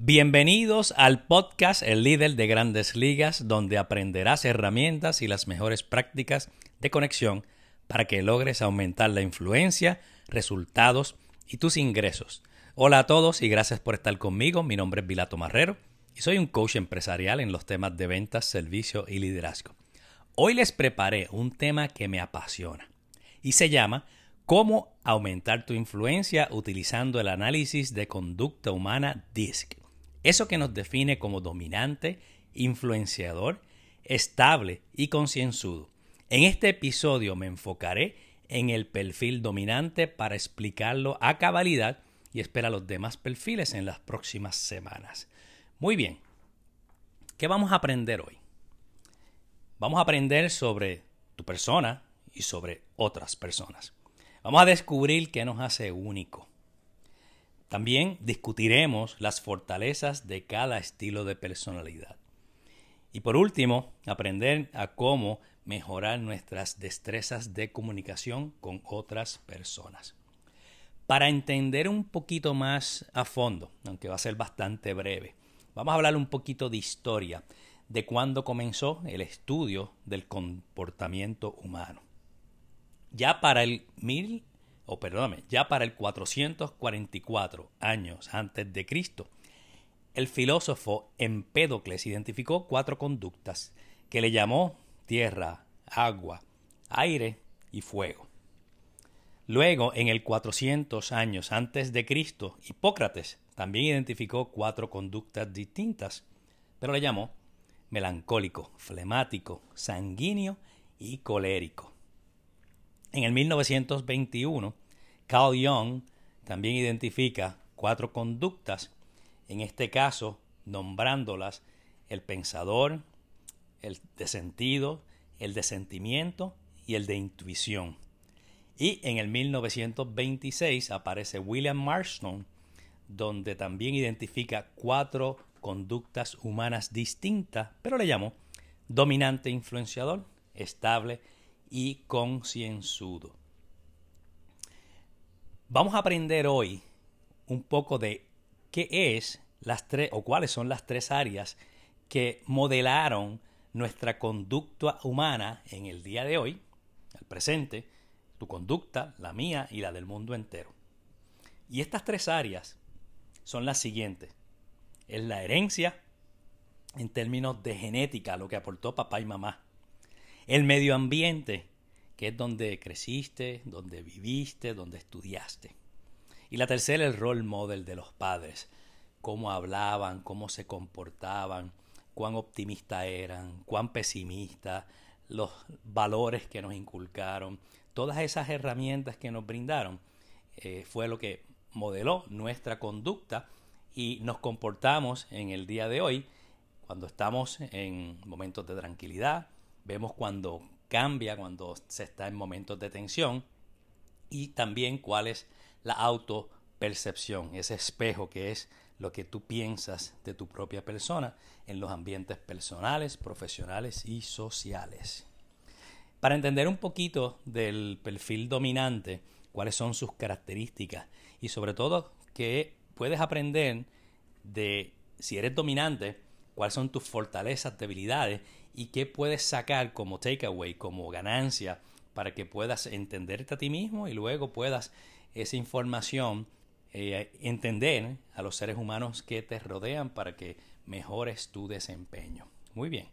Bienvenidos al podcast El líder de grandes ligas, donde aprenderás herramientas y las mejores prácticas de conexión para que logres aumentar la influencia, resultados y tus ingresos. Hola a todos y gracias por estar conmigo. Mi nombre es Vilato Marrero y soy un coach empresarial en los temas de ventas, servicio y liderazgo. Hoy les preparé un tema que me apasiona y se llama Cómo aumentar tu influencia utilizando el análisis de conducta humana DISC. Eso que nos define como dominante, influenciador, estable y concienzudo. En este episodio me enfocaré en el perfil dominante para explicarlo a cabalidad y espera los demás perfiles en las próximas semanas. Muy bien, ¿qué vamos a aprender hoy? Vamos a aprender sobre tu persona y sobre otras personas. Vamos a descubrir qué nos hace único también discutiremos las fortalezas de cada estilo de personalidad. Y por último, aprender a cómo mejorar nuestras destrezas de comunicación con otras personas. Para entender un poquito más a fondo, aunque va a ser bastante breve, vamos a hablar un poquito de historia de cuándo comenzó el estudio del comportamiento humano. Ya para el mil o perdóname, ya para el 444 años antes de Cristo, el filósofo Empédocles identificó cuatro conductas que le llamó tierra, agua, aire y fuego. Luego, en el 400 años antes de Cristo, Hipócrates también identificó cuatro conductas distintas, pero le llamó melancólico, flemático, sanguíneo y colérico. En el 1921, Carl Jung también identifica cuatro conductas, en este caso nombrándolas el pensador, el de sentido, el de sentimiento y el de intuición. Y en el 1926 aparece William Marston, donde también identifica cuatro conductas humanas distintas, pero le llamó dominante influenciador, estable y concienzudo. Vamos a aprender hoy un poco de qué es las tres o cuáles son las tres áreas que modelaron nuestra conducta humana en el día de hoy, el presente, tu conducta, la mía y la del mundo entero. Y estas tres áreas son las siguientes. Es la herencia en términos de genética, lo que aportó papá y mamá. El medio ambiente, que es donde creciste, donde viviste, donde estudiaste. Y la tercera, el role model de los padres. Cómo hablaban, cómo se comportaban, cuán optimistas eran, cuán pesimistas, los valores que nos inculcaron, todas esas herramientas que nos brindaron, eh, fue lo que modeló nuestra conducta y nos comportamos en el día de hoy cuando estamos en momentos de tranquilidad, vemos cuando cambia, cuando se está en momentos de tensión y también cuál es la autopercepción, ese espejo que es lo que tú piensas de tu propia persona en los ambientes personales, profesionales y sociales. Para entender un poquito del perfil dominante, cuáles son sus características y sobre todo que puedes aprender de si eres dominante, cuáles son tus fortalezas, debilidades y qué puedes sacar como takeaway, como ganancia, para que puedas entenderte a ti mismo y luego puedas esa información eh, entender a los seres humanos que te rodean para que mejores tu desempeño. Muy bien.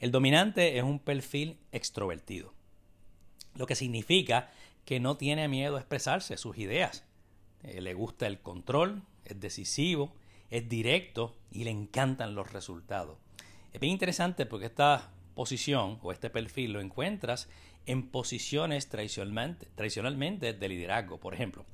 El dominante es un perfil extrovertido, lo que significa que no tiene miedo a expresarse sus ideas. Eh, le gusta el control, es decisivo, es directo y le encantan los resultados. Es bien interesante porque esta posición o este perfil lo encuentras en posiciones tradicionalmente, tradicionalmente de liderazgo, por ejemplo,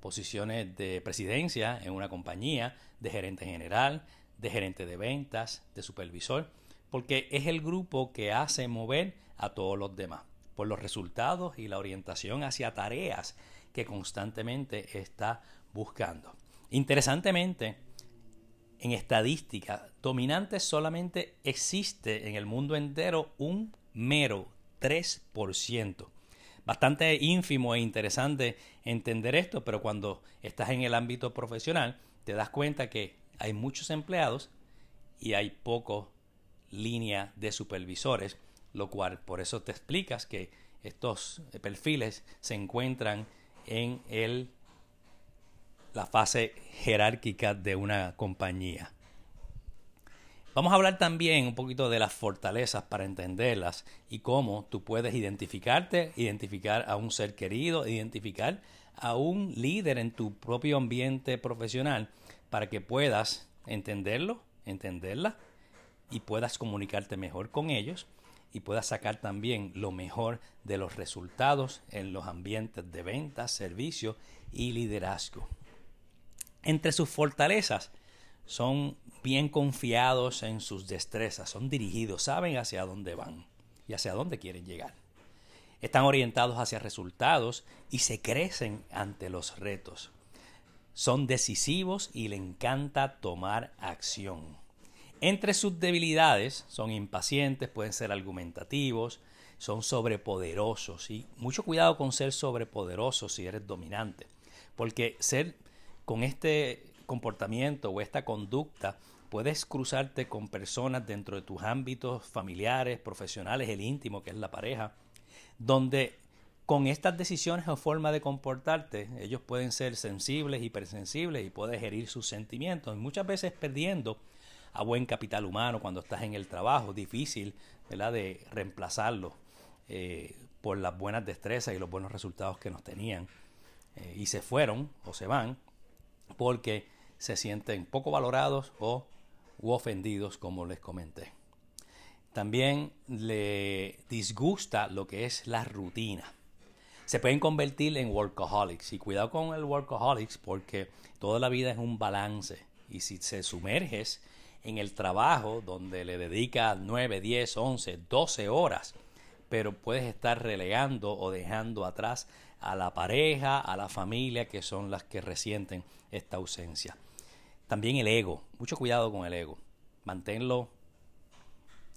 posiciones de presidencia en una compañía, de gerente general, de gerente de ventas, de supervisor, porque es el grupo que hace mover a todos los demás por los resultados y la orientación hacia tareas que constantemente está buscando. Interesantemente, en estadística, dominante solamente existe en el mundo entero un mero 3%. Bastante ínfimo e interesante entender esto, pero cuando estás en el ámbito profesional, te das cuenta que hay muchos empleados y hay poco línea de supervisores, lo cual por eso te explicas que estos perfiles se encuentran en el, la fase jerárquica de una compañía. Vamos a hablar también un poquito de las fortalezas para entenderlas y cómo tú puedes identificarte, identificar a un ser querido, identificar a un líder en tu propio ambiente profesional para que puedas entenderlo, entenderla y puedas comunicarte mejor con ellos y puedas sacar también lo mejor de los resultados en los ambientes de ventas, servicio y liderazgo. Entre sus fortalezas son bien confiados en sus destrezas, son dirigidos, saben hacia dónde van y hacia dónde quieren llegar. Están orientados hacia resultados y se crecen ante los retos. Son decisivos y le encanta tomar acción. Entre sus debilidades son impacientes, pueden ser argumentativos, son sobrepoderosos y mucho cuidado con ser sobrepoderosos si eres dominante, porque ser con este comportamiento o esta conducta puedes cruzarte con personas dentro de tus ámbitos familiares, profesionales, el íntimo que es la pareja, donde con estas decisiones o forma de comportarte, ellos pueden ser sensibles, hipersensibles y puedes herir sus sentimientos, muchas veces perdiendo a buen capital humano cuando estás en el trabajo, difícil de reemplazarlo eh, por las buenas destrezas y los buenos resultados que nos tenían. Eh, y se fueron o se van porque se sienten poco valorados o ofendidos, como les comenté. También le disgusta lo que es la rutina. Se pueden convertir en workaholics y cuidado con el workaholics porque toda la vida es un balance y si se sumerges en el trabajo donde le dedica 9, 10, 11, 12 horas, pero puedes estar relegando o dejando atrás a la pareja, a la familia, que son las que resienten esta ausencia. También el ego, mucho cuidado con el ego. Manténlo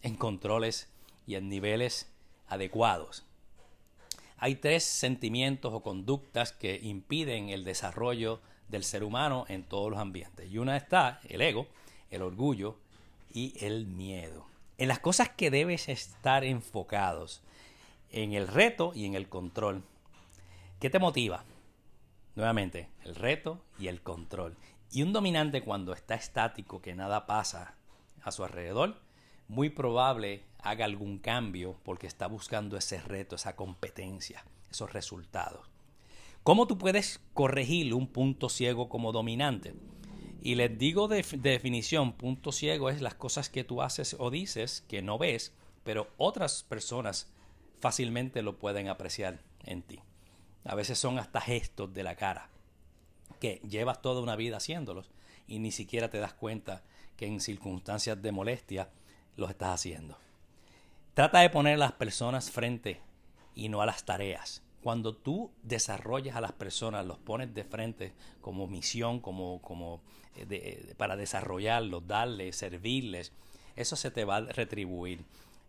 en controles y en niveles adecuados. Hay tres sentimientos o conductas que impiden el desarrollo del ser humano en todos los ambientes. Y una está el ego, el orgullo y el miedo. En las cosas que debes estar enfocados, en el reto y en el control. ¿Qué te motiva? Nuevamente, el reto y el control. Y un dominante cuando está estático, que nada pasa a su alrededor, muy probable haga algún cambio porque está buscando ese reto, esa competencia, esos resultados. ¿Cómo tú puedes corregir un punto ciego como dominante? Y les digo de, definición, punto ciego es las cosas que tú haces o dices que no ves, pero otras personas fácilmente lo pueden apreciar en ti. A veces son hasta gestos de la cara, que llevas toda una vida haciéndolos y ni siquiera te das cuenta que en circunstancias de molestia los estás haciendo. Trata de poner a las personas frente y no a las tareas cuando tú desarrollas a las personas, los pones de frente como misión, como, como eh, para desarrollarlos, darles, servirles, eso se te va a retribuir.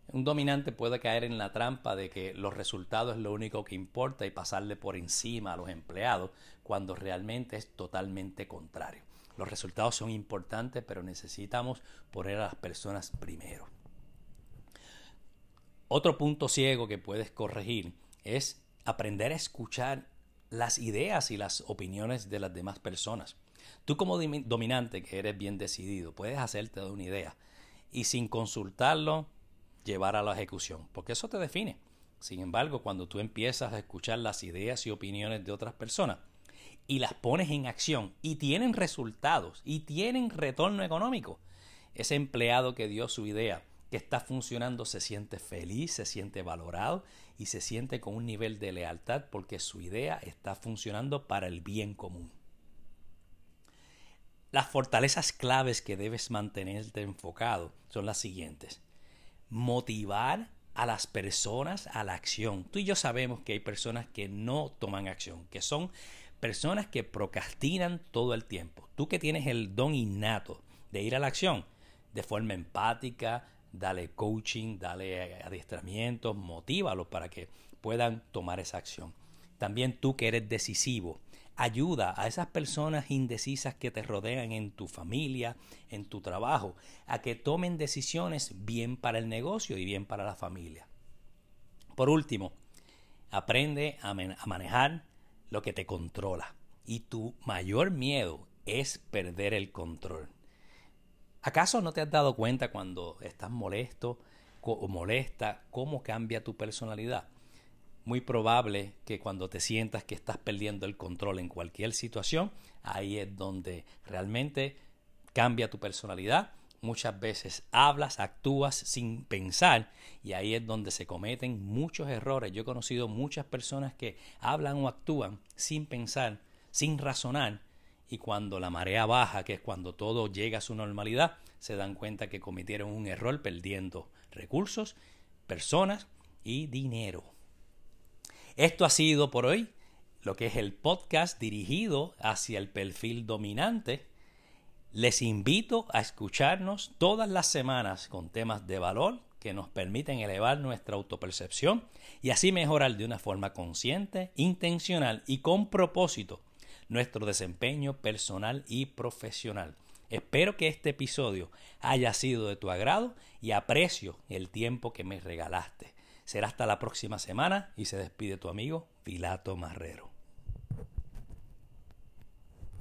Un dominante puede caer en la trampa de que los resultados es lo único que importa y pasarle por encima a los empleados cuando realmente es totalmente contrario. Los resultados son importantes, pero necesitamos poner a las personas primero. Otro punto ciego que puedes corregir es aprender a escuchar las ideas y las opiniones de las demás personas. Tú como dominante, que eres bien decidido, puedes hacerte una idea y sin consultarlo llevar a la ejecución, porque eso te define. Sin embargo, cuando tú empiezas a escuchar las ideas y opiniones de otras personas y las pones en acción y tienen resultados y tienen retorno económico, ese empleado que dio su idea que está funcionando se siente feliz, se siente valorado y se siente con un nivel de lealtad porque su idea está funcionando para el bien común. Las fortalezas claves que debes mantenerte enfocado son las siguientes. Motivar a las personas a la acción. Tú y yo sabemos que hay personas que no toman acción, que son personas que procrastinan todo el tiempo. Tú que tienes el don innato de ir a la acción de forma empática, dale coaching, dale adiestramientos, motívalos para que puedan tomar esa acción. También tú que eres decisivo, ayuda a esas personas indecisas que te rodean en tu familia, en tu trabajo, a que tomen decisiones bien para el negocio y bien para la familia. Por último, aprende a, manejar lo que te controla. Y tu mayor miedo es perder el control. ¿Acaso no te has dado cuenta cuando estás molesto o molesta cómo cambia tu personalidad? Muy probable que cuando te sientas que estás perdiendo el control en cualquier situación, ahí es donde realmente cambia tu personalidad. Muchas veces hablas, actúas sin pensar y ahí es donde se cometen muchos errores. Yo he conocido muchas personas que hablan o actúan sin pensar, sin razonar y cuando la marea baja, que es cuando todo llega a su normalidad, se dan cuenta que cometieron un error perdiendo recursos, personas y dinero. Esto ha sido por hoy lo que es el podcast dirigido hacia el perfil dominante. Les invito a escucharnos todas las semanas con temas de valor que nos permiten elevar nuestra autopercepción y así mejorar de una forma consciente, intencional y con propósito nuestro desempeño personal y profesional. Espero que este episodio haya sido de tu agrado y aprecio el tiempo que me regalaste. Será hasta la próxima semana y se despide tu amigo Pilato Marrero.